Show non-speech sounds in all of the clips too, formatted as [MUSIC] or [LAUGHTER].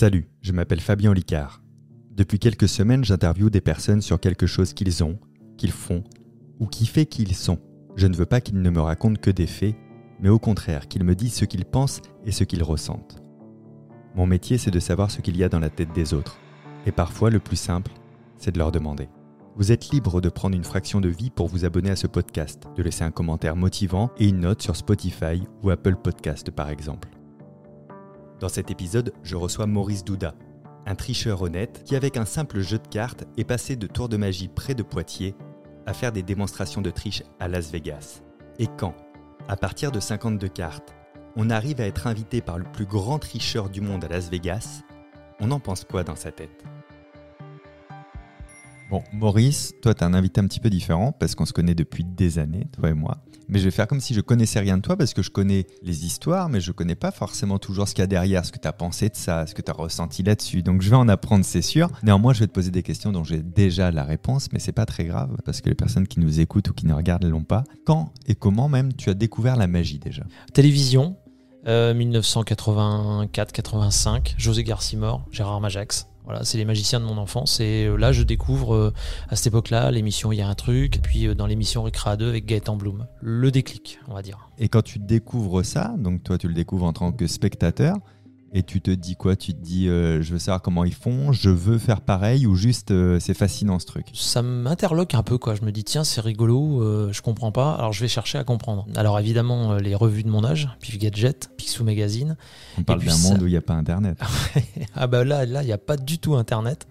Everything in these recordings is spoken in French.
Salut, je m'appelle Fabien Licard. Depuis quelques semaines, j'interviewe des personnes sur quelque chose qu'ils ont, qu'ils font, ou qui fait qui ils sont. Je ne veux pas qu'ils ne me racontent que des faits, mais au contraire qu'ils me disent ce qu'ils pensent et ce qu'ils ressentent. Mon métier, c'est de savoir ce qu'il y a dans la tête des autres. Et parfois, le plus simple, c'est de leur demander. Vous êtes libre de prendre une fraction de vie pour vous abonner à ce podcast, de laisser un commentaire motivant et une note sur Spotify ou Apple Podcast par exemple. Dans cet épisode, je reçois Maurice Douda, un tricheur honnête qui avec un simple jeu de cartes est passé de tour de magie près de Poitiers à faire des démonstrations de triche à Las Vegas. Et quand, à partir de 52 cartes, on arrive à être invité par le plus grand tricheur du monde à Las Vegas, on en pense quoi dans sa tête? Bon, Maurice, toi, tu un invité un petit peu différent parce qu'on se connaît depuis des années, toi et moi. Mais je vais faire comme si je connaissais rien de toi parce que je connais les histoires, mais je connais pas forcément toujours ce qu'il y a derrière, ce que tu as pensé de ça, ce que tu as ressenti là-dessus. Donc je vais en apprendre, c'est sûr. Néanmoins, je vais te poser des questions dont j'ai déjà la réponse, mais c'est pas très grave parce que les personnes qui nous écoutent ou qui nous regardent ne l'ont pas. Quand et comment même tu as découvert la magie déjà? Télévision, 1984-85, euh, José Garcimore, Gérard Majax. Voilà, c'est les magiciens de mon enfance. Et euh, là, je découvre euh, à cette époque-là l'émission Il y a un truc, puis dans l'émission Recra 2 avec Gaëtan Bloom. Le déclic, on va dire. Et quand tu découvres ça, donc toi, tu le découvres en tant que spectateur, et tu te dis quoi? Tu te dis, euh, je veux savoir comment ils font, je veux faire pareil, ou juste euh, c'est fascinant ce truc? Ça m'interloque un peu, quoi. Je me dis, tiens, c'est rigolo, euh, je comprends pas, alors je vais chercher à comprendre. Alors évidemment, les revues de mon âge, Pif Gadget, Picsou Magazine. On parle d'un monde où il n'y a pas Internet. [LAUGHS] ah bah là, là, il n'y a pas du tout Internet.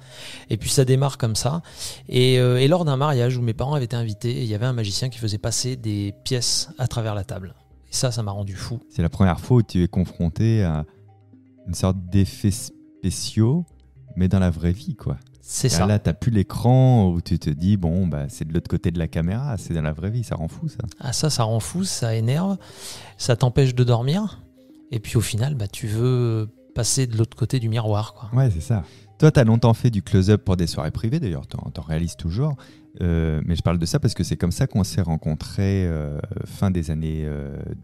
Et puis ça démarre comme ça. Et, et lors d'un mariage où mes parents avaient été invités, il y avait un magicien qui faisait passer des pièces à travers la table. Et ça, ça m'a rendu fou. C'est la première fois où tu es confronté à une sorte d'effets spéciaux, mais dans la vraie vie, quoi. C'est ça. Là, t'as plus l'écran où tu te dis, bon, bah, c'est de l'autre côté de la caméra, c'est dans la vraie vie, ça rend fou, ça. Ah, ça, ça rend fou, ça énerve, ça t'empêche de dormir, et puis au final, bah, tu veux passer de l'autre côté du miroir, quoi. Ouais, c'est ça. Toi, tu as longtemps fait du close-up pour des soirées privées, d'ailleurs, tu en, réalises toujours. Euh, mais je parle de ça parce que c'est comme ça qu'on s'est rencontrés euh, fin des années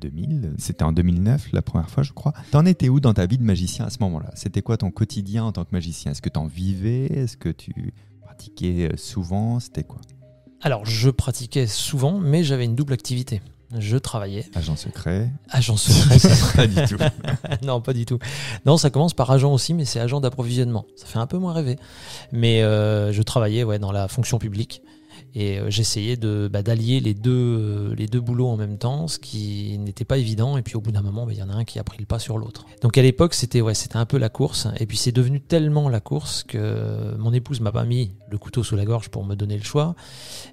2000. Euh, C'était en 2009 la première fois, je crois. T'en étais où dans ta vie de magicien à ce moment-là? C'était quoi ton quotidien en tant que magicien? Est-ce que tu en vivais? Est-ce que tu pratiquais souvent? C'était quoi? Alors, je pratiquais souvent, mais j'avais une double activité je travaillais. Agent secret Agent [LAUGHS] secret. pas du tout. [LAUGHS] non, pas du tout. Non, ça commence par agent aussi, mais c'est agent d'approvisionnement. Ça fait un peu moins rêver. Mais euh, je travaillais ouais, dans la fonction publique. Et euh, j'essayais de bah, d'allier les deux euh, les deux boulots en même temps, ce qui n'était pas évident. Et puis au bout d'un moment, bah, il y en a un qui a pris le pas sur l'autre. Donc à l'époque, c'était ouais, c'était un peu la course. Et puis c'est devenu tellement la course que mon épouse m'a pas mis le couteau sous la gorge pour me donner le choix.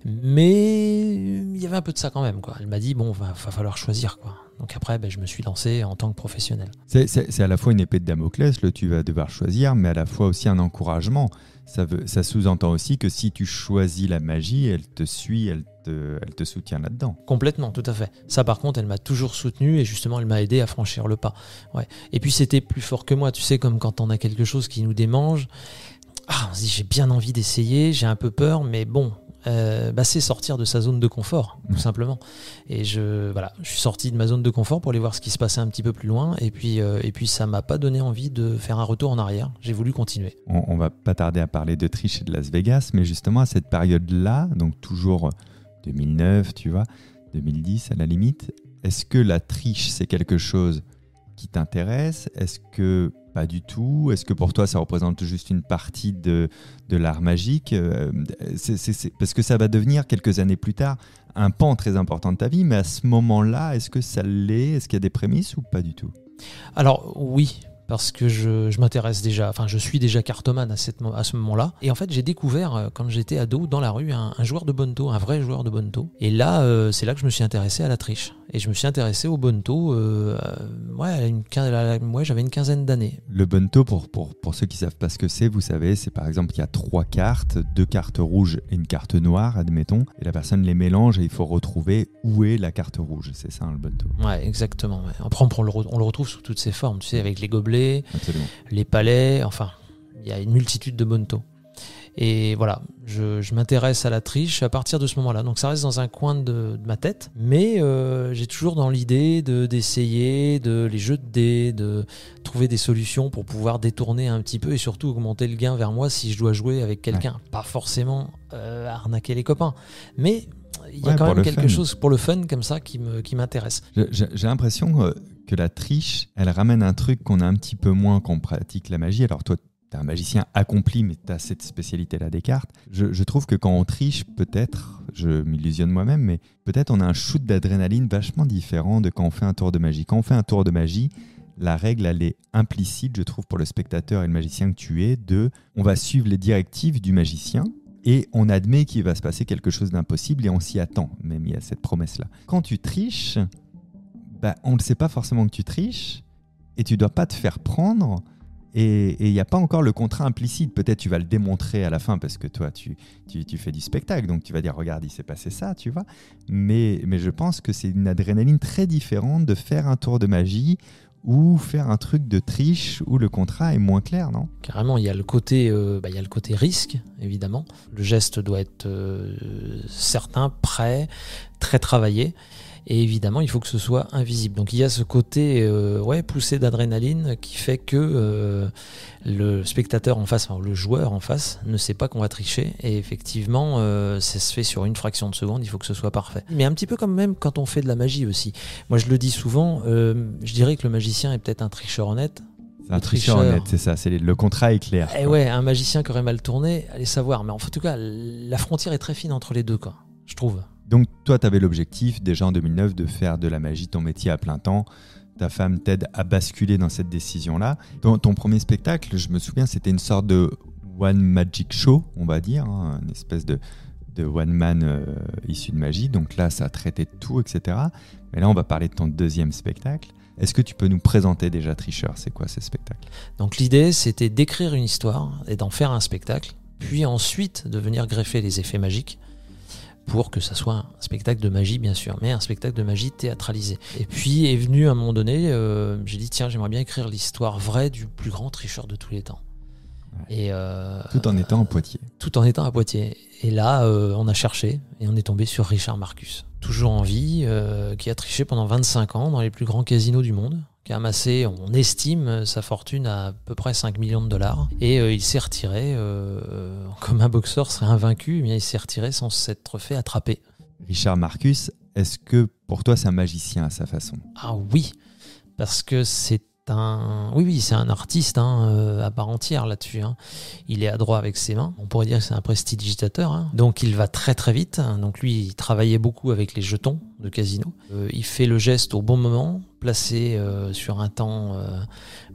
Mais il y avait un peu de ça quand même. Quoi. Elle m'a dit bon, va, va falloir choisir quoi. Donc après, bah, je me suis lancé en tant que professionnel. C'est à la fois une épée de Damoclès, le tu vas devoir choisir, mais à la fois aussi un encouragement ça, sous-entend aussi que si tu choisis la magie, elle te suit, elle te, soutient là-dedans. Complètement, tout à fait. Ça, par contre, elle m'a toujours soutenu et justement, elle m'a aidé à franchir le pas. Ouais. Et puis, c'était plus fort que moi. Tu sais, comme quand on a quelque chose qui nous démange. Ah, j'ai bien envie d'essayer, j'ai un peu peur, mais bon, euh, bah, c'est sortir de sa zone de confort, tout simplement. Et je, voilà, je suis sorti de ma zone de confort pour aller voir ce qui se passait un petit peu plus loin. Et puis, euh, et puis ça m'a pas donné envie de faire un retour en arrière. J'ai voulu continuer. On, on, va pas tarder à parler de triche et de Las Vegas, mais justement à cette période-là, donc toujours 2009, tu vois, 2010 à la limite, est-ce que la triche c'est quelque chose qui t'intéresse Est-ce que pas du tout? Est-ce que pour toi ça représente juste une partie de, de l'art magique? Euh, Parce que ça va devenir quelques années plus tard un pan très important de ta vie, mais à ce moment-là, est-ce que ça l'est? Est-ce qu'il y a des prémices ou pas du tout? Alors oui, parce que je, m'intéresse déjà, enfin je suis déjà cartomane à, cette, à ce moment-là. Et en fait j'ai découvert euh, quand j'étais ado dans la rue un, joueur de bonto, un vrai joueur de bonto. Et là euh, c'est là que je me suis intéressé à la triche. Et je me suis intéressé au bonto, euh, ouais, une, ouais j'avais une quinzaine d'années. Le bonto, pour, pour, pour ceux qui savent pas ce que c'est, vous savez, c'est par exemple il y a trois cartes, deux cartes rouges et une carte noire, admettons, et la personne les mélange et il faut retrouver où est la carte rouge. C'est ça hein, le bonto. Ouais, exactement. Après on, le, on le retrouve sous toutes ses formes, tu sais, avec les gobelets les palais, enfin, il y a une multitude de bonto. Et voilà, je, je m'intéresse à la triche à partir de ce moment-là. Donc ça reste dans un coin de, de ma tête, mais euh, j'ai toujours dans l'idée de d'essayer de les jeux de dés, de trouver des solutions pour pouvoir détourner un petit peu et surtout augmenter le gain vers moi si je dois jouer avec quelqu'un. Pas forcément euh, arnaquer les copains, mais il y a Ouais, quand même quelque fun. chose pour le fun comme ça qui me qui m'intéresse. J'ai l'impression euh, que la triche, elle ramène un truc qu'on a un petit peu moins quand on pratique la magie. Alors toi, tu es un magicien accompli, mais tu as cette spécialité-là des cartes. Je, je trouve que quand on triche, peut-être, je m'illusionne moi-même, mais peut-être on a un shoot d'adrénaline vachement différent de quand on fait un tour de magie. Quand on fait un tour de magie, la règle, elle est implicite, je trouve, pour le spectateur et le magicien que tu es, de on va suivre les directives du magicien et on admet qu'il va se passer quelque chose d'impossible et on s'y attend, même il y a cette promesse-là. Quand tu triches, bah, on ne sait pas forcément que tu triches et tu dois pas te faire prendre. Et il n'y a pas encore le contrat implicite. Peut-être tu vas le démontrer à la fin parce que toi, tu, fais du spectacle. Donc tu vas dire, regarde, il s'est passé ça, tu vois. Mais, mais je pense que c'est une adrénaline très différente de faire un tour de magie ou faire un truc de triche où le contrat est moins clair, non? Carrément, il y a le côté, euh, bah, le côté risque, évidemment. Le geste doit être euh, certain, prêt, très travaillé. Et évidemment, il faut que ce soit invisible. Donc il y a ce côté euh, ouais, poussé d'adrénaline qui fait que euh, le spectateur en face, enfin, le joueur en face, ne sait pas qu'on va tricher. Et effectivement, euh, ça se fait sur une fraction de seconde, il faut que ce soit parfait. Mais un petit peu comme même quand on fait de la magie aussi. Moi, je le dis souvent, je dirais que le magicien est peut-être un tricheur honnête. Un tricheur honnête, c'est ça. C'est le contrat est clair. Eh quoi. ouais, un magicien qui aurait mal tourné, allez savoir. Mais en tout cas, la frontière est très fine entre les deux, quoi. Je trouve. Donc toi, tu avais l'objectif déjà en 2009 de faire de la magie ton métier à plein temps. Ta femme t'aide à basculer dans cette décision-là. Ton, premier spectacle, je me souviens, c'était une sorte de one magic show, on va dire, hein, une espèce de, de one man euh, issu de magie. Donc là, ça traitait de tout, etc. Mais là, on va parler de ton deuxième spectacle. Est-ce que tu peux nous présenter déjà Tricheur C'est quoi ce spectacle? Donc l'idée, c'était d'écrire une histoire et d'en faire un spectacle, puis ensuite de venir greffer les effets magiques pour que ça soit un spectacle de magie, bien sûr, mais un spectacle de magie théâtralisé. Et puis est venu à un moment donné, euh, j'ai dit tiens, j'aimerais bien écrire l'histoire vraie du plus grand tricheur de tous les temps. Ouais. Et euh, Tout en étant en Poitiers. tout en étant à Poitiers. Et là, euh, on a cherché et on est tombé sur Richard Marcus, toujours en vie, qui a triché pendant 25 ans dans les plus grands casinos du monde, qui a amassé, on estime, sa fortune à à peu près 5 millions de dollars. Et euh, il s'est retiré, euh, euh, [LAUGHS] comme un boxeur serait invaincu, eh bien, il s'est retiré sans s'être fait attraper. Richard Marcus, est-ce que pour toi, c'est un magicien à sa façon? Ah oui, parce que c'est oui oui, c'est un artiste hein, euh, à part entière là-dessus. hein. Il est adroit avec ses mains. On pourrait dire que c'est un prestidigitateur. hein. Donc il va très très vite. Donc lui, il travaillait beaucoup avec les jetons de casino. Euh, il fait le geste au bon moment, placé euh, sur un temps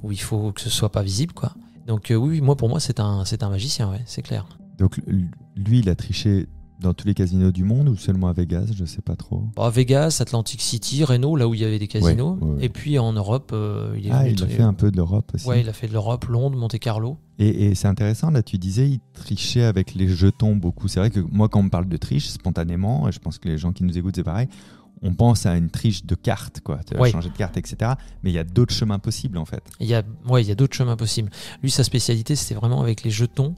où il faut que ce soit pas visible, quoi. Donc oui, moi pour moi c'est un c'est un magicien, c'est clair. Donc lui, il a triché dans tous les casinos du monde ou seulement à Vegas Je sais pas trop. À Vegas, Atlantic City, Reno, là où il y avait des casinos. Ouais, ouais, ouais. Et puis en Europe, euh, il est Ah, il a fait un peu de l'Europe aussi. Ouais, il a fait de l'Europe, Londres, Monte Carlo. Et, et c'est intéressant, là, tu disais, il trichait avec les jetons beaucoup. C'est vrai que moi, quand on me parle de triche, spontanément, et je pense que les gens qui nous écoutent, c'est pareil, on pense à une triche de carte, quoi. Tu vas Ouais. changer de carte, etc. Mais il y a d'autres chemins possibles, en fait. Il y a, ouais, il y a d'autres chemins possibles. Lui, sa spécialité, c'était vraiment avec les jetons.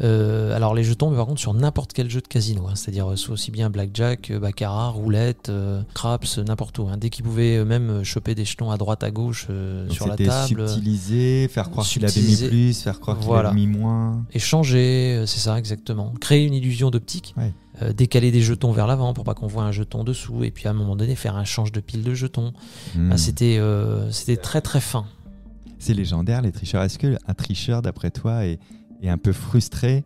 Euh, alors les jetons, mais par contre sur n'importe quel jeu de casino, hein. c'est-à-dire euh, soit aussi bien blackjack, euh, baccarat, roulette, euh, craps, n'importe où. hein. Dès qu'il pouvait même choper des jetons à droite, à gauche euh, sur la table, subtiliser, faire croire qu'il avait mis plus, faire croire qu'il Voilà. avait mis moins. échanger, c'est ça exactement. Créer une illusion d'optique, Ouais. Euh, décaler des jetons vers l'avant pour pas qu'on voit un jeton dessous, et puis à un moment donné faire un change de pile de jetons. Hmm. Ah, c'était, euh, c'était très très fin. C'est légendaire, les tricheurs. Est-ce qu'un tricheur, d'après toi, est, est un peu frustré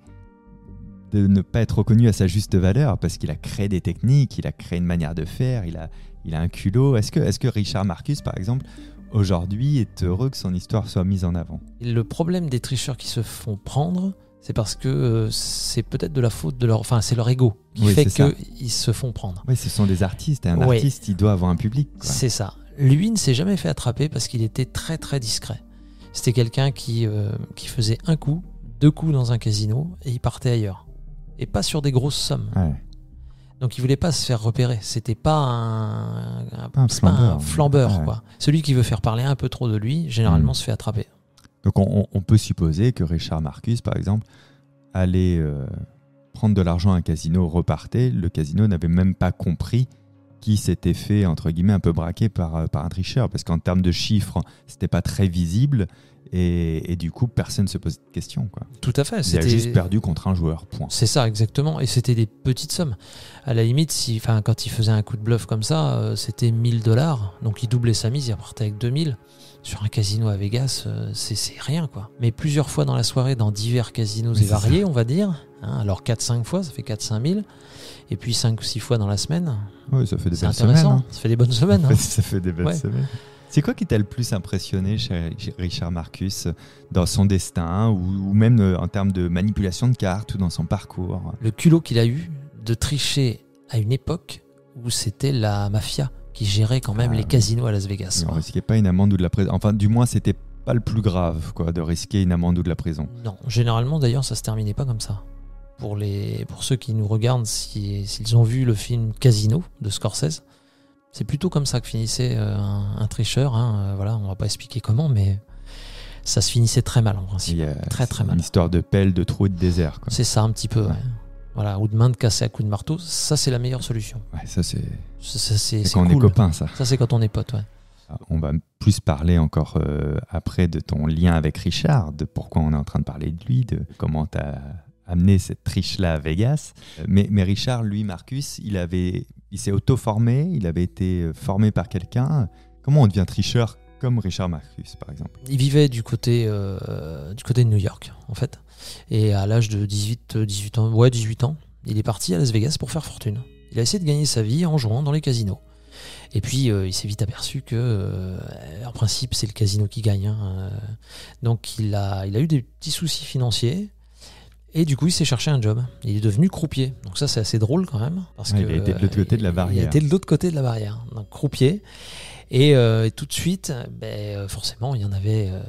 de ne pas être reconnu à sa juste valeur parce qu'il a créé des techniques, il a créé une manière de faire, il a, il a un culot? Est-ce que, est que Richard Marcus, par exemple, aujourd'hui, est heureux que son histoire soit mise en avant? Le problème des tricheurs qui se font prendre, c'est parce que euh, c'est peut-être de la faute de leur, enfin c'est leur ego qui Oui, fait qu'ils se font prendre. Oui, ce sont des artistes, et un Ouais. artiste, il doit avoir un public. C'est ça. Lui ne s'est jamais fait attraper parce qu'il était très très discret. C'était quelqu'un qui, euh, qui faisait un coup, deux coups dans un casino et il partait ailleurs. Et pas sur des grosses sommes. Ouais. Donc il voulait pas se faire repérer. C'était pas un, un- Pas un c'est pas un flambeur. Ouais. quoi. Celui qui veut faire parler un peu trop de lui, généralement Mm. se fait attraper. Donc on, peut supposer que Richard Marcus, par exemple, allait euh, prendre de l'argent à un casino repartait, le casino n'avait même pas compris qui s'était fait, entre guillemets, un peu braquer par, euh, par un tricheur, parce qu'en termes de chiffres, c'était pas très visible, et, et du coup, personne ne se posait de questions. Quoi. Tout à fait. Il a juste perdu contre un joueur, point. C'est ça, exactement. Et c'était des petites sommes. À la limite, si, quand il faisait un coup de bluff comme ça, euh, c'était 1000 dollars. Donc il doublait sa mise, il repartait avec 2000. Sur un casino à Vegas, euh, c'est rien, quoi. Mais plusieurs fois dans la soirée, dans divers casinos Mais et variés, on va dire. Hein, alors 4-5 fois, ça fait 4-5 000. Et puis 5 ou 6 fois dans la semaine. Ouais, ça fait des belles semaines. hein. Ça fait des bonnes semaines. [LAUGHS] hein. Ça fait des belles Ouais. semaines. C'est quoi qui t'a le plus impressionné chez Richard Marcus dans son destin ou, ou même euh, en termes de manipulation de cartes ou dans son parcours? Le culot qu'il a eu de tricher à une époque où c'était la mafia qui gérait quand même Ah, les oui. casinos à Las Vegas. On risquait pas une amende ou de la prison. Enfin, du moins, c'était pas le plus grave quoi, de risquer une amende ou de la prison. Non, généralement d'ailleurs ça se terminait pas comme ça. Pour, les, pour ceux qui nous regardent, si- s'ils ont vu le film Casino de Scorsese, c'est plutôt comme ça que finissait euh, un, un tricheur. hein. Euh, voilà, on va pas expliquer comment, mais ça se finissait très mal en principe. a Très, très mal. Une histoire de pelle, de trou et de désert. C'est ça un petit peu. Ouais. ouais. Voilà, ou de main de cassée à coups de marteau, ça c'est la meilleure solution. Ouais, ça, c'est Ça, c'est quand on est copains, ça. Ça c'est quand on est potes, ouais. On va plus parler encore euh, après de ton lien avec Richard, de pourquoi on est en train de parler de lui, de comment tu as amené cette triche-là à Vegas. Euh, Mais, mais Richard, lui, Marcus, il, avait, il s'est auto-formé, il avait été euh, formé par quelqu'un. Comment on devient tricheur comme Richard Marcus, par exemple Il vivait du côté, euh, du côté de New York, en fait. Et à l'âge de 18, euh, 18 ans, ouais, 18 ans, il est parti à Las Vegas pour faire fortune. Il a essayé de gagner sa vie en jouant dans les casinos. Et puis, euh, il s'est vite aperçu que, euh, en principe, c'est le casino qui gagne. hein. Euh, Donc, il a, il a eu des petits soucis financiers. Et du coup, il s'est cherché un job. Il est devenu croupier. Donc ça, c'est assez drôle quand même. Parce Ouais, que, il a été de l'autre côté de la Il barrière. a été de l'autre côté de la barrière. Donc croupier. Et, euh, et tout de suite, ben, euh, forcément, il y en avait euh,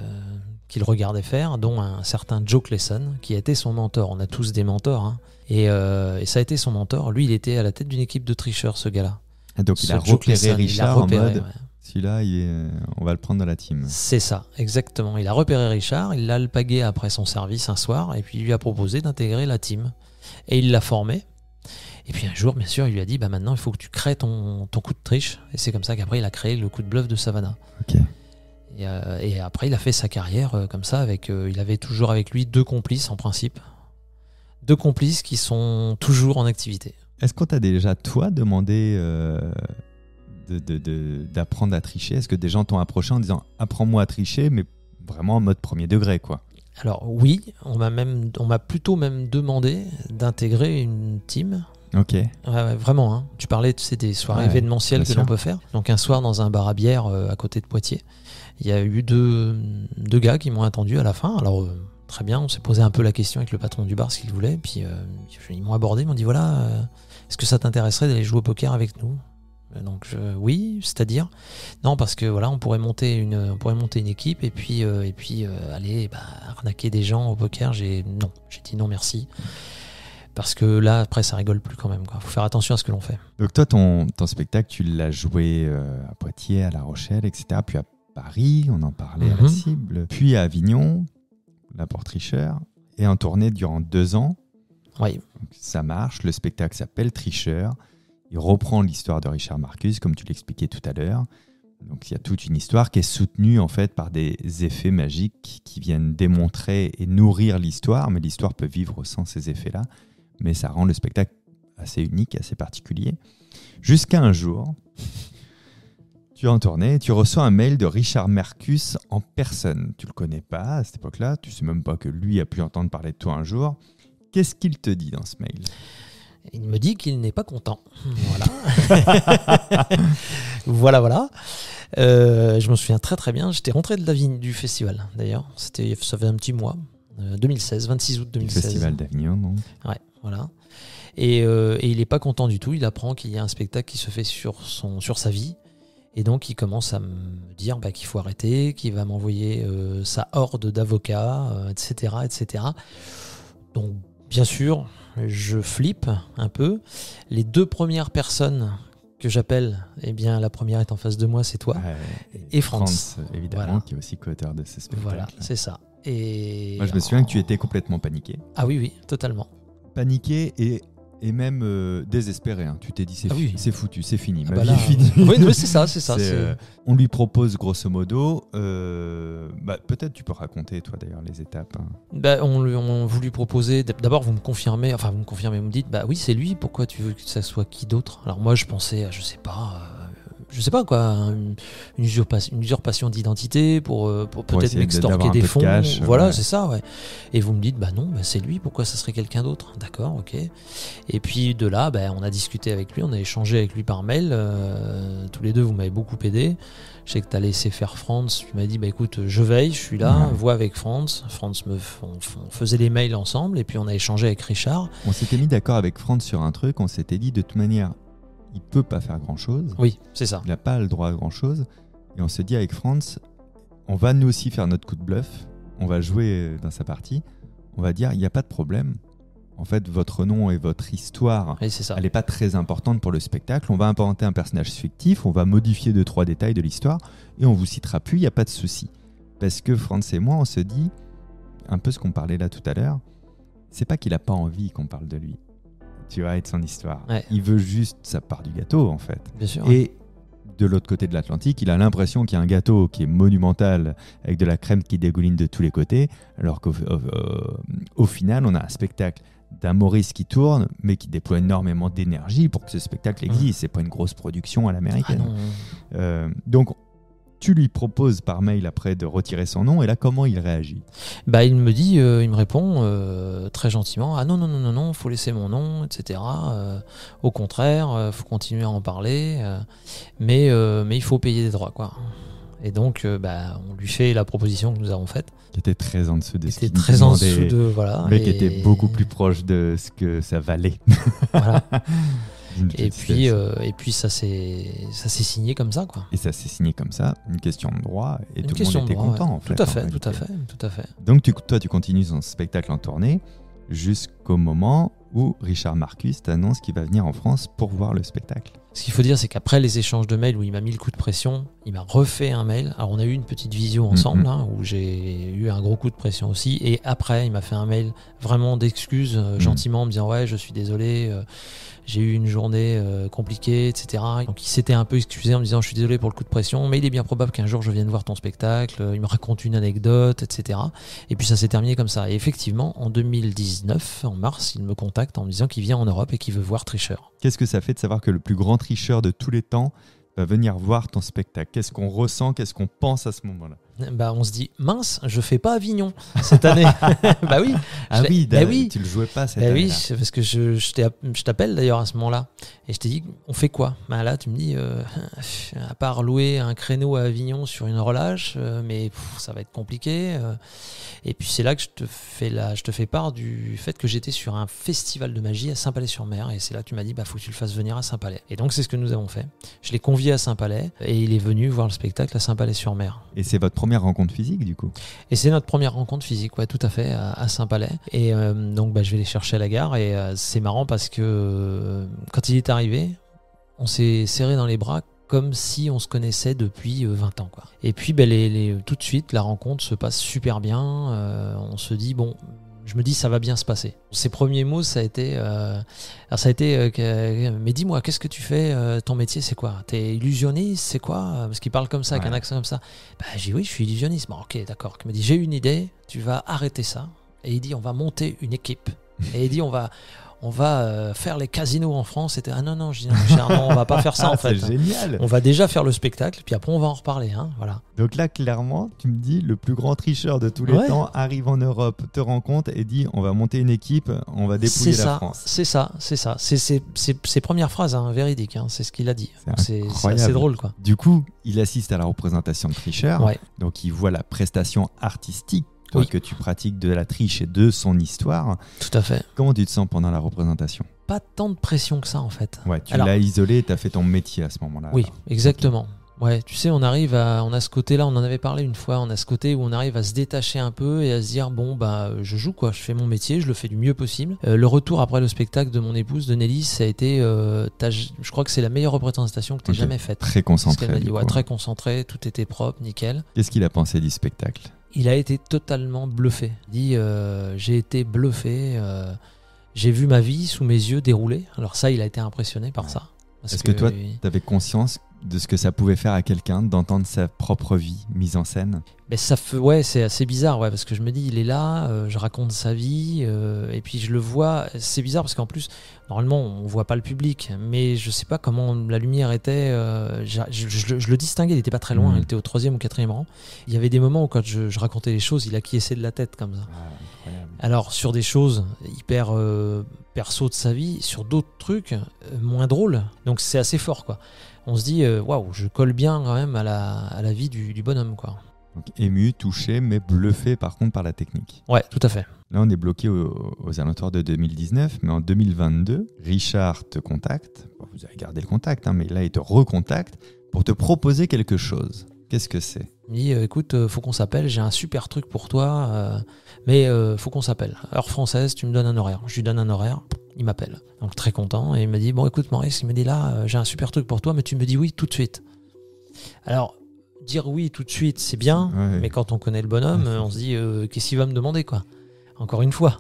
qui le regardaient faire, dont un certain Joe Clayson, qui a été son mentor. On a tous des mentors. hein. Et, euh, et ça a été son mentor. Lui, il était à la tête d'une équipe de tricheurs, ce gars-là. Ah, Donc il a Joe repéré Clayson, Richard repéré, en mode, ouais. celui-là, il est- on va le prendre dans la team. C'est ça, exactement. Il a repéré Richard, il l'a alpagué après son service un soir, et puis il lui a proposé d'intégrer la team. Et il l'a formé. Et puis un jour, bien sûr, il lui a dit bah maintenant, il faut que tu crées ton, ton coup de triche. Et c'est comme ça qu'après, il a créé le coup de bluff de Savannah. Et, euh, et après, il a fait sa carrière euh, comme ça. Avec, euh, il avait toujours avec lui deux complices en principe. Deux complices qui sont toujours en activité. Est-ce qu'on t'a déjà, toi, demandé de- de- de- d'apprendre à tricher? Est-ce que des gens t'ont approché en disant apprends-moi à tricher, mais vraiment en mode premier degré, quoi? Alors oui, on m'a même, on m'a plutôt même demandé d'intégrer une team Ok. Ouais, ouais, vraiment. hein. Tu parlais, sais, des soirées Ouais, événementielles que l'on peut faire. Donc un soir dans un bar à bière euh, à côté de Poitiers, il y a eu deux, deux gars qui m'ont attendu à la fin. Alors euh, très bien, on s'est posé un peu la question avec le patron du bar ce qu'il voulait. Puis euh, ils m'ont abordé, ils m'ont dit voilà, est-ce que ça t'intéresserait d'aller jouer au poker avec nous? Donc je- oui, c'est-à-dire? Non parce que voilà, on pourrait monter une, on pourrait monter une équipe et puis et puis aller bah, arnaquer des gens au poker. J'ai non, j'ai dit non merci. Parce que là, après, ça rigole plus quand même. Il faut faire attention à ce que l'on fait. Donc toi, ton, ton spectacle, tu l'as joué euh, à Poitiers, à La Rochelle, etc. Puis à Paris, on en parlait à la Mhm. cible. Puis à Avignon, la porte tricheur. Et en tournée durant deux ans. Oui, Donc, ça marche. Le spectacle s'appelle Tricheur. Il reprend l'histoire de Richard Marcus, comme tu l'expliquais tout à l'heure. Donc il y a toute une histoire qui est soutenue en fait par des effets magiques qui viennent démontrer et nourrir l'histoire, mais l'histoire peut vivre sans ces effets-là. Mais ça rend le spectacle assez unique, assez particulier. Jusqu'à un jour, tu es en tournée et tu reçois un mail de Richard Marcus en personne. Tu le connais pas à cette époque-là, tu sais même pas que lui a pu entendre parler de toi un jour. Qu'est-ce qu'il te dit dans ce mail? Il me dit qu'il n'est pas content. Voilà. [LAUGHS] voilà, voilà. Euh, je me souviens très très bien. J'étais rentré de la vigne du festival d'ailleurs. C'était, ça fait un petit mois. Euh, 2016, 26 août Du 2016. Festival d'Avignon, non Ouais, voilà. Et, euh, et il n'est pas content du tout. Il apprend qu'il y a un spectacle qui se fait sur, son, sur sa vie. Et donc, il commence à me dire bah, qu'il faut arrêter, qu'il va m'envoyer euh, sa horde d'avocats, euh, etc., etc. Donc, bien sûr, je flippe un peu. Les deux premières personnes que j'appelle, eh bien, la première est en face de moi, c'est toi. Ouais, Et France. évidemment, Voilà. qui est aussi co-auteur de ce spectacle. Voilà, c'est ça. Et Moi, je me souviens que tu étais complètement paniqué. Ah oui, oui, totalement. Paniqué et, et même euh, désespéré. hein. Tu t'es dit, c'est Ah oui. foutu, c'est fini. Ah ma bah vie là, est finie. euh, oui, oui, c'est ça, c'est ça. [LAUGHS] Euh, on lui propose grosso modo, euh, bah, peut-être tu peux raconter toi d'ailleurs les étapes. hein. Bah, on, lui- on vous lui proposez. D'abord, vous me confirmez. Enfin, vous me confirmez. Vous me dites, bah oui, c'est lui. Pourquoi tu veux que ça soit qui d'autre? Alors moi, je pensais, à, je sais pas. Je sais pas quoi, une, une usurpa- une usurpation d'identité pour, euh, pour peut-être m'extorquer des de fonds. cash, voilà, ouais. c'est ça, ouais. Et vous me dites, bah non, bah c'est lui, pourquoi ça serait quelqu'un d'autre? D'accord, ok. Et puis de là, bah, on a discuté avec lui, on a échangé avec lui par mail. euh, tous les deux, vous m'avez beaucoup aidé. Je sais que tu as laissé faire France. Tu m'as dit, bah écoute, je veille, je suis là, Ouais. vois avec France. France me, on, on faisait les mails ensemble et puis on a échangé avec Richard. On s'était mis d'accord avec Franz sur un truc, on s'était dit de toute manière, il peut pas faire grand chose, Oui, c'est ça. il n'a pas le droit à grand chose. Et on se dit avec Franz, on va nous aussi faire notre coup de bluff, on va jouer dans sa partie, on va dire, il n'y a pas de problème. En fait, votre nom et votre histoire ça. elle n'est pas très importante pour le spectacle. On va inventer un personnage fictif, on va modifier deux trois détails de l'histoire et on vous citera plus. Il n'y a pas de souci parce que Franz et moi, on se dit un peu ce qu'on parlait là tout à l'heure. C'est pas qu'il a pas envie qu'on parle de lui, tu vois, et de son histoire. Ouais. Il veut juste sa part du gâteau en fait. Bien sûr. Et de l'autre côté de l'Atlantique, il a l'impression qu'il y a un gâteau qui est monumental avec de la crème qui dégouline de tous les côtés, alors qu'au au- au- au final, on a un spectacle d'un Maurice qui tourne, mais qui déploie énormément d'énergie pour que ce spectacle existe. C'est pas une grosse production à Ah l'américaine. non. Euh, donc, tu lui proposes par mail après de retirer son nom, et là, comment il réagit? Bah, il me dit, euh, il me répond euh, très gentiment Ah non, non, non, non, non, faut laisser mon nom, etc. Euh, au contraire, faut continuer à en parler, mais, mais il faut payer des droits, quoi. Et donc, euh, bah, on lui fait la proposition que nous avons faite. Qui était très en dessous de ce C'était qu'il très en dessous de. Voilà. mais qui était beaucoup plus proche de ce que ça valait. Voilà. [LAUGHS] D'une Et puis, euh, et puis ça s'est ça s'est signé comme ça, quoi. Et ça s'est signé comme ça, une question de droit, et Une tout le monde de était droit, content ouais. en fait. Tout à en fait, tout à fait, tout à fait. Donc tu, toi, tu continues ton spectacle en tournée jusqu'au moment où Richard Marcus t'annonce qu'il va venir en France pour voir le spectacle. Ce qu'il faut dire, c'est qu'après les échanges de mails où il m'a mis le coup de pression, il m'a refait un mail. Alors on a eu une petite visio ensemble, Mhm. hein, où j'ai eu un gros coup de pression aussi. Et après, il m'a fait un mail vraiment d'excuses, euh, Mhm. gentiment, en me disant ouais, je suis désolé, euh, j'ai eu une journée euh, compliquée, etc. Donc il s'était un peu excusé en me disant je suis désolé pour le coup de pression, mais il est bien probable qu'un jour je vienne voir ton spectacle. Euh, Il me raconte une anecdote, etc. Et puis ça s'est terminé comme ça. Et effectivement, en 2019, en mars, il me contacte en me disant qu'il vient en Europe et qu'il veut voir Tricheur. Qu'est-ce que ça fait de savoir que le plus grand tricheur de tous les temps va venir voir ton spectacle? Qu'est-ce qu'on ressent? Qu'est-ce qu'on pense à ce moment-là? Bah, on se dit mince, je fais pas Avignon cette année. [LAUGHS] bah oui. Ah oui, bah oui. tu le jouais pas cette Bah oui, année-là. c'est parce que je, je t'appelle d'ailleurs à ce moment-là et je t'ai dit on fait quoi? Bah là tu me dis euh, à part louer un créneau à Avignon sur une relâche, euh, mais pff, ça va être compliqué. euh. et puis c'est là que je te fais la, je te fais part du fait que j'étais sur un festival de magie à Saint-Palais-sur-Mer et c'est là que tu m'as dit bah faut que tu le fasses venir à Saint-Palais. Et donc c'est ce que nous avons fait. Je l'ai convié à Saint-Palais et il est venu voir le spectacle à Saint-Palais-sur-Mer. Et c'est votre première rencontre physique du coup Et c'est notre première rencontre physique, ouais, tout à fait, à, Saint-Palais. Et euh, donc, bah, je vais les chercher à la gare. Et euh, c'est marrant parce que euh, quand il est arrivé, on s'est serré dans les bras comme si on se connaissait depuis euh, 20 ans. Quoi. Et puis, bah, les, tout de suite, la rencontre se passe super bien. On se dit, bon, je me dis, ça va bien se passer. Ses premiers mots, ça a été, euh, alors ça a été, euh, mais dis-moi, qu'est-ce que tu fais euh, Ton métier, c'est quoi? T'es illusionniste C'est quoi? Parce qu'il parle comme ça, avec un accent comme ça. Bah, j'ai dit, oui, je suis illusionniste. Bon, ok, d'accord. Il me dit, j'ai une idée, tu vas arrêter ça. Et il dit, on va monter une équipe. Et il dit, on va, on va euh, faire les casinos en France. C'était, ah non, non, je dis, non, cher, non, on va pas faire ça en Ah, fait. C'est génial On va déjà faire le spectacle, puis après on va en reparler. Hein, voilà. Donc là, clairement, tu me dis, le plus grand tricheur de tous les Ouais. temps arrive en Europe, te rend compte et dit on va monter une équipe, on va dépouiller la ça, France. c'est ça, c'est ça. C'est ses premières phrases, hein, véridiques. hein, c'est ce qu'il a dit. C'est assez drôle, quoi. Du coup, il assiste à la représentation de tricheur, Ouais. donc il voit la prestation artistique toi, Oui. que tu pratiques de la triche et de son histoire. Tout à fait. Comment tu te sens pendant la représentation? Pas tant de pression que ça, en fait. Ouais, tu l'as isolé, tu as fait ton métier à ce moment-là. Oui, alors. exactement. Ouais, tu sais, on arrive à, on a ce côté-là, on en avait parlé une fois, on a ce côté où on arrive à se détacher un peu et à se dire bon bah je joue quoi, je fais mon métier, je le fais du mieux possible. Euh, le retour après le spectacle de mon épouse, de Nelly, ça a été, euh, je crois que c'est la meilleure représentation que tu Ok. jamais faite. Très concentré. dit ouais, très concentré, tout était propre, nickel. Qu'est-ce qu'il a pensé du spectacle? Il a été totalement bluffé. Il dit euh, J'ai été bluffé, euh, j'ai vu ma vie sous mes yeux dérouler. Alors, ça, il a été impressionné par Ouais. ça. Est-ce que toi, tu avais conscience de ce que ça pouvait faire à quelqu'un d'entendre sa propre vie mise en scène Mais ça fait, ouais, c'est assez bizarre, ouais, parce que je me dis, il est là, euh, je raconte sa vie, euh, et puis je le vois. C'est bizarre parce qu'en plus, normalement, on voit pas le public, mais je sais pas comment la lumière était. euh, je, je- je le distinguais, il était pas très loin, Mhm. il était au troisième ou quatrième rang. Il y avait des moments où quand je, je racontais les choses, il acquiesçait de la tête comme ça. Alors sur des choses hyper euh, perso de sa vie, sur d'autres trucs euh, moins drôles. Donc c'est assez fort, quoi. On se dit, euh, waouh, je colle bien quand même à la, à la vie du, du bonhomme, quoi. Donc, ému, touché, mais bluffé par contre par la technique. Ouais, tout à fait. Là, on est bloqué au- aux alentours de 2019, mais en 2022, Richard te contacte. Bon, vous avez gardé le contact, hein, mais là, il te recontacte pour te proposer quelque chose. Qu'est-ce que c'est? Il me dit, euh, écoute, euh, faut qu'on s'appelle, j'ai un super truc pour toi, euh, mais euh, faut qu'on s'appelle. Heure française, tu me donnes un horaire. Je lui donne un horaire, il m'appelle. Donc très content, et il me dit, bon écoute Maurice, il me dit là, j'ai un super truc pour toi, mais tu me dis oui tout de suite. Alors, dire oui tout de suite, c'est bien, Ouais. mais quand on connaît le bonhomme, on se dit, euh, qu'est-ce qu'il va me demander, quoi? Encore une fois.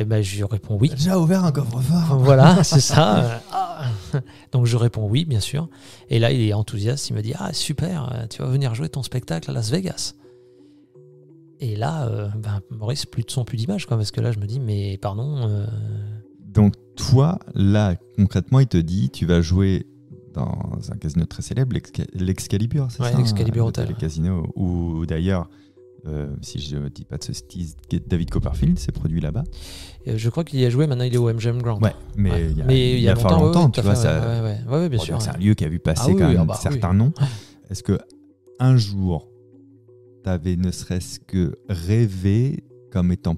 Et ben je lui réponds oui. déjà ouvert un coffre-fort Voilà, [LAUGHS] c'est ça. Ah. Donc je réponds oui, bien sûr. Et là, il est enthousiaste. Il me dit Ah, super, tu vas venir jouer ton spectacle à Las Vegas. Et là, euh, ben, Maurice, plus de son, plus d'image, quoi. Parce que là, je me dis Mais pardon. euh, Donc, toi, là, concrètement, il te dit tu vas jouer dans un casino très célèbre, l'Exca- l'Excalibur, c'est Ouais, ça l'Excalibur hein, Hotel. Le casino où, d'ailleurs, euh, si je ne dis pas de ce style, David Copperfield s'est produit là-bas. euh, je crois qu'il y a joué. Maintenant, il est au MGM Grand. Ouais, mais Ouais. il y a, Mais il y a fort longtemps, ouais, tu vois, fait, ça, ouais, bien Bon, sûr. c'est un lieu qui a vu passer Ah quand oui, même ah bah certains oui. noms. Est-ce que un jour, tu avais ne serait-ce que rêvé comme étant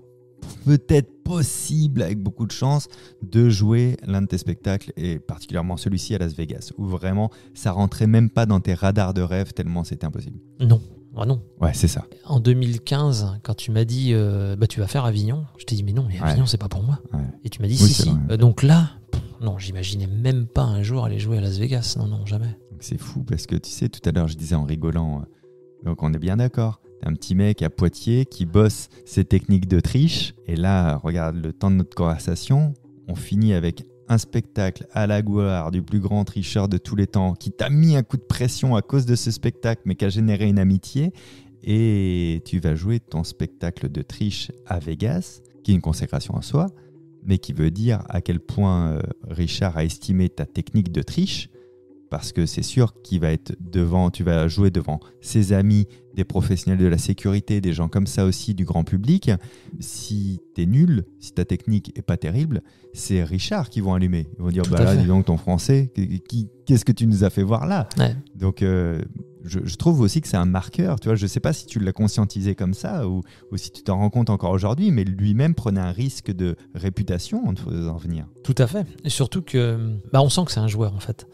peut-être possible, avec beaucoup de chance, de jouer l'un de tes spectacles, et particulièrement celui-ci à Las Vegas, où vraiment ça rentrait même pas dans tes radars de rêve tellement c'était impossible? Non. Ah non. Ouais, c'est ça. En 2015, quand tu m'as dit euh, bah, Tu vas faire Avignon, je t'ai dit Mais non, mais Ouais. Avignon, c'est pas pour moi. Ouais. Et tu m'as dit Oui, Si, si. Euh, donc là, pff, non, j'imaginais même pas un jour aller jouer à Las Vegas. Non, non, jamais. C'est fou parce que tu sais, tout à l'heure, je disais en rigolant, euh, donc on est bien d'accord. Un petit mec à Poitiers qui bosse ses techniques de triche. Et là, regarde le temps de notre conversation. On finit avec un spectacle à la gloire du plus grand tricheur de tous les temps qui t'a mis un coup de pression à cause de ce spectacle, mais qui a généré une amitié. Et tu vas jouer ton spectacle de triche à Vegas, qui est une consécration en soi, mais qui veut dire à quel point euh, Richard a estimé ta technique de triche parce que c'est sûr qu'il va être devant, tu vas jouer devant ses amis, des professionnels de la sécurité, des gens comme ça aussi du grand public. Si t'es nul, si ta technique est pas terrible, c'est Richard qui vont allumer. Ils vont dire Tout bah là, fait. dis donc ton français, qu'est-ce que tu nous as fait voir là Ouais. Donc euh, je, je trouve aussi que c'est un marqueur. Tu vois, je sais pas si tu l'as conscientisé comme ça ou, ou si tu t'en rends compte encore aujourd'hui, mais lui-même prenait un risque de réputation en te faisant venir. Tout à fait. Et surtout que, bah, on sent que c'est un joueur en fait.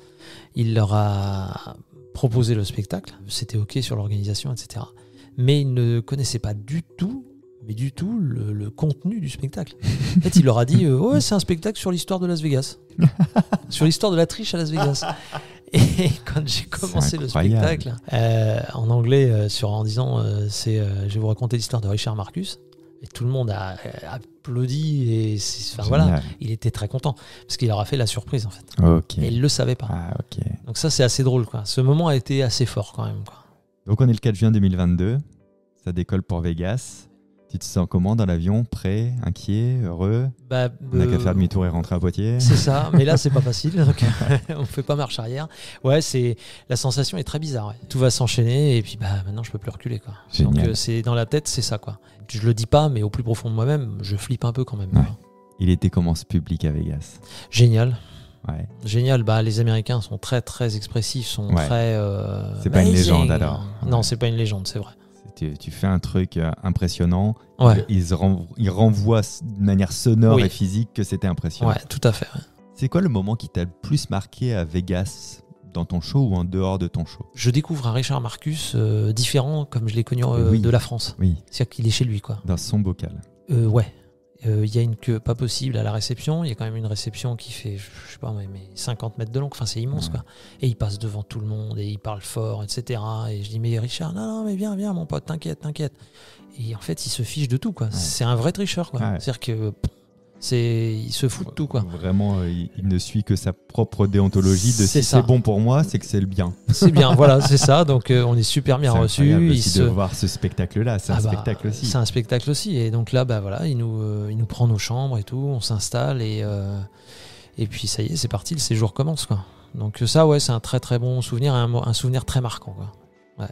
Il leur a proposé le spectacle, c'était ok sur l'organisation, etc. Mais il ne connaissait pas du tout, mais du tout, le, le contenu du spectacle. En fait, il leur a dit, euh, ouais, c'est un spectacle sur l'histoire de Las Vegas, sur l'histoire de la triche à Las Vegas. Et quand j'ai commencé le spectacle, euh, en anglais, euh, sur, en disant, c'est, je vais vous raconter l'histoire de Richard Marcus, et tout le monde a euh, applaudi et enfin, voilà, il était très content parce qu'il leur a fait la surprise en fait. Ok. Et il le savait pas. Ah. Donc ça c'est assez drôle quoi. Ce moment a été assez fort quand même quoi. Donc on est le 4 juin 2022, ça décolle pour Vegas. Tu te sens comment dans l'avion Prêt Inquiet Heureux Bah, On n'a euh, qu'à faire demi-tour et rentrer à Poitiers C'est ça, mais là c'est pas [LAUGHS] facile, donc [LAUGHS] on fait pas marche arrière. Ouais, c'est la sensation est très bizarre. ouais. Tout va s'enchaîner et puis bah maintenant je peux plus reculer quoi. Génial. Donc euh, c'est dans la tête c'est ça quoi. Je le dis pas, mais au plus profond de moi-même, je flippe un peu quand même. Ouais. Il était comment ce public à Vegas? Génial, Ouais. génial. Bah les Américains sont très très expressifs, sont Ouais. très. euh, C'est pas une légende, alors. Non, c'est pas une légende, c'est vrai. Tu, tu fais un truc euh, impressionnant, Ouais. ils, ils renv- ils renvoient de manière sonore Oui. et physique que c'était impressionnant. Ouais, tout à fait. C'est quoi le moment qui t'a le plus marqué à Vegas dans ton show ou en dehors de ton show? Je découvre un Richard Marcus euh, différent comme je l'ai connu euh, Oui. de la France. Oui, C'est-à-dire qu'il est chez lui, quoi. dans son bocal. Euh, ouais. Euh, Il y a une queue pas possible à la réception. Il y a quand même une réception qui fait, je sais pas, mais, mais 50 mètres de long. Enfin, c'est immense, Ouais. quoi. Et il passe devant tout le monde et il parle fort, etc. Et je dis, mais Richard, non, non, mais viens, viens, mon pote, t'inquiète, t'inquiète. Et en fait, il se fiche de tout, quoi. C'est un vrai tricheur, quoi. Ouais. C'est-à-dire que pff, c'est, il se fout de tout, quoi. Vraiment, euh, il, il ne suit que sa propre déontologie de C'est si ça. c'est bon pour moi, c'est que c'est le bien. C'est bien, [LAUGHS] voilà, c'est ça. Donc, euh, on est super bien reçu. Il se- de voir ce spectacle-là. C'est Ah un bah, spectacle aussi. C'est un spectacle aussi. Et donc là, bah voilà, il nous, euh, il nous prend nos chambres et tout, on s'installe et, euh, et puis ça y est, c'est parti, le séjour commence quoi. Donc ça, ouais, c'est un très très bon souvenir, un, un souvenir très marquant quoi.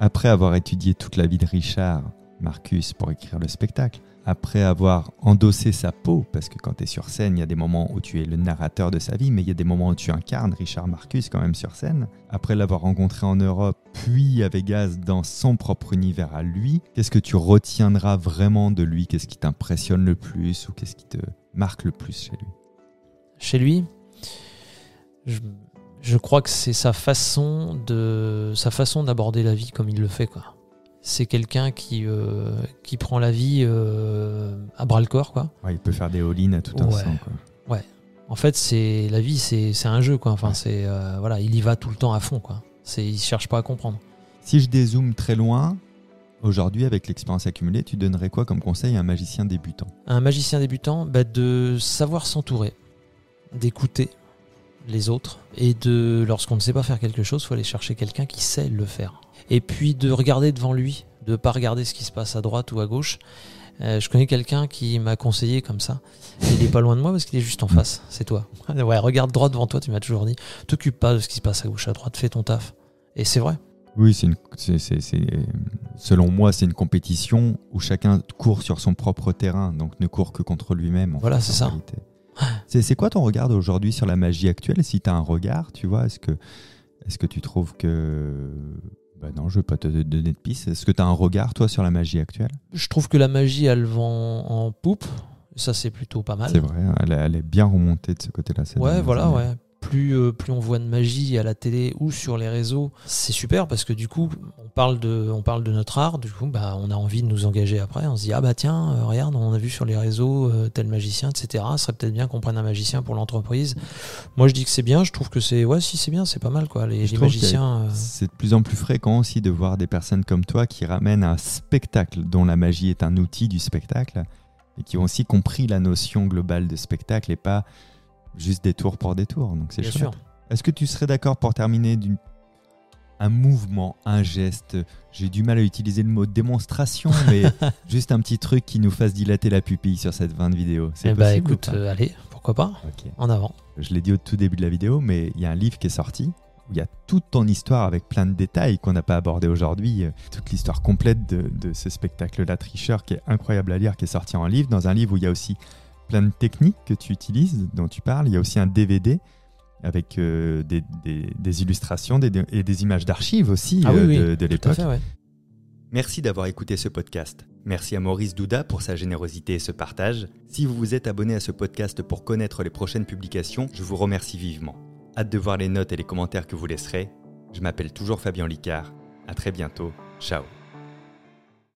Après avoir étudié toute la vie de Richard Marcus pour écrire le spectacle, après avoir endossé sa peau, parce que quand tu es sur scène, il y a des moments où tu es le narrateur de sa vie, mais il y a des moments où tu incarnes Richard Marcus quand même sur scène, après l'avoir rencontré en Europe, puis à Vegas dans son propre univers à lui, qu'est-ce que tu retiendras vraiment de lui? Qu'est-ce qui t'impressionne le plus ou qu'est-ce qui te marque le plus chez lui? Chez lui, je, je crois que c'est sa façon de sa façon d'aborder la vie comme il le fait quoi. C'est quelqu'un qui euh, qui prend la vie euh, à bras le corps quoi. Ouais, Il peut faire des all-in à tout Ouais. instant. Quoi. En fait, c'est la vie, c'est c'est un jeu quoi. Enfin, Ouais. c'est euh, voilà, il y va tout le temps à fond quoi. C'est il cherche pas à comprendre. Si je dézoome très loin, aujourd'hui, avec l'expérience accumulée, tu donnerais quoi comme conseil à un magicien débutant? Un magicien débutant, bah, de savoir s'entourer, d'écouter les autres et de, lorsqu'on ne sait pas faire quelque chose, faut aller chercher quelqu'un qui sait le faire. Et puis de regarder devant lui, de pas regarder ce qui se passe à droite ou à gauche. Euh, je connais quelqu'un qui m'a conseillé comme ça. Il est pas loin de moi parce qu'il est juste en face. C'est toi. [LAUGHS] Ouais, regarde droit devant toi. Tu m'as toujours dit. T'occupe pas de ce qui se passe à gauche, à droite. Fais ton taf. Et c'est vrai. Oui, c'est selon moi, c'est une compétition où chacun court sur son propre terrain, donc ne court que contre lui-même. Voilà, c'est ça. réalité. C'est quoi ton regard aujourd'hui sur la magie actuelle? Si tu as un regard, tu vois, est-ce que, est que tu trouves que. Bah non, je veux pas te donner de piste. Est-ce que tu as un regard, toi, sur la magie actuelle? Je trouve que la magie, elle vend en poupe. Ça, c'est plutôt pas mal. C'est vrai, elle, est- elle est bien remontée de ce côté-là. Ouais, voilà, années. ouais. Plus, euh, plus on voit de magie à la télé ou sur les réseaux, c'est super parce que du coup, on parle de, on parle de notre art, du coup, bah, on a envie de nous engager après. On se dit, ah bah tiens, euh, regarde, on a vu sur les réseaux euh, tel magicien, etc. Ce serait peut-être bien qu'on prenne un magicien pour l'entreprise. Moi, je dis que c'est bien, je trouve que c'est, ouais, si c'est bien, c'est pas mal, quoi. Les, magiciens. C'est de plus en plus fréquent aussi de voir des personnes comme toi qui ramènent un spectacle dont la magie est un outil du spectacle et qui ont aussi compris la notion globale de spectacle et pas juste des tours pour des tours. Donc c'est sûr. Est-ce que tu serais d'accord pour terminer d'une un mouvement, un geste? J'ai du mal à utiliser le mot démonstration, [LAUGHS] mais juste un petit truc qui nous fasse dilater la pupille sur cette fin de vidéo. C'est Eh bah, écoute, euh, allez, pourquoi pas? En avant. Je l'ai dit au tout début de la vidéo, mais il y a un livre qui est sorti où il y a toute ton histoire avec plein de détails qu'on n'a pas abordé aujourd'hui. euh, Toute l'histoire complète de, de ce spectacle-là, Tricheur, qui est incroyable à lire, qui est sorti en livre. Dans un livre où il y a aussi plein de techniques que tu utilises, dont tu parles. Il y a aussi un DVD avec euh, des, des- des illustrations des- et des images d'archives aussi Ah euh, oui, de, l'époque. ouais. Merci d'avoir écouté ce podcast. Merci à Maurice Douda pour sa générosité et ce partage. Si vous vous êtes abonné à ce podcast pour connaître les prochaines publications, je vous remercie vivement. Hâte de voir les notes et les commentaires que vous laisserez. Je m'appelle toujours Fabien Licard. À très bientôt. Ciao.